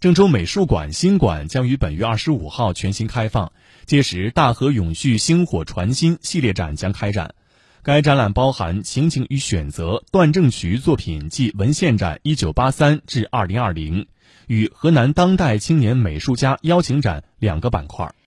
郑州美术馆新馆将于本月二十五号全新开放，届时“大河永续，星火传新”系列展将开展。该展览包含“情景与选择”段正渠作品暨文献展（一九八三至二零二零）与河南当代青年美术家邀请展两个板块。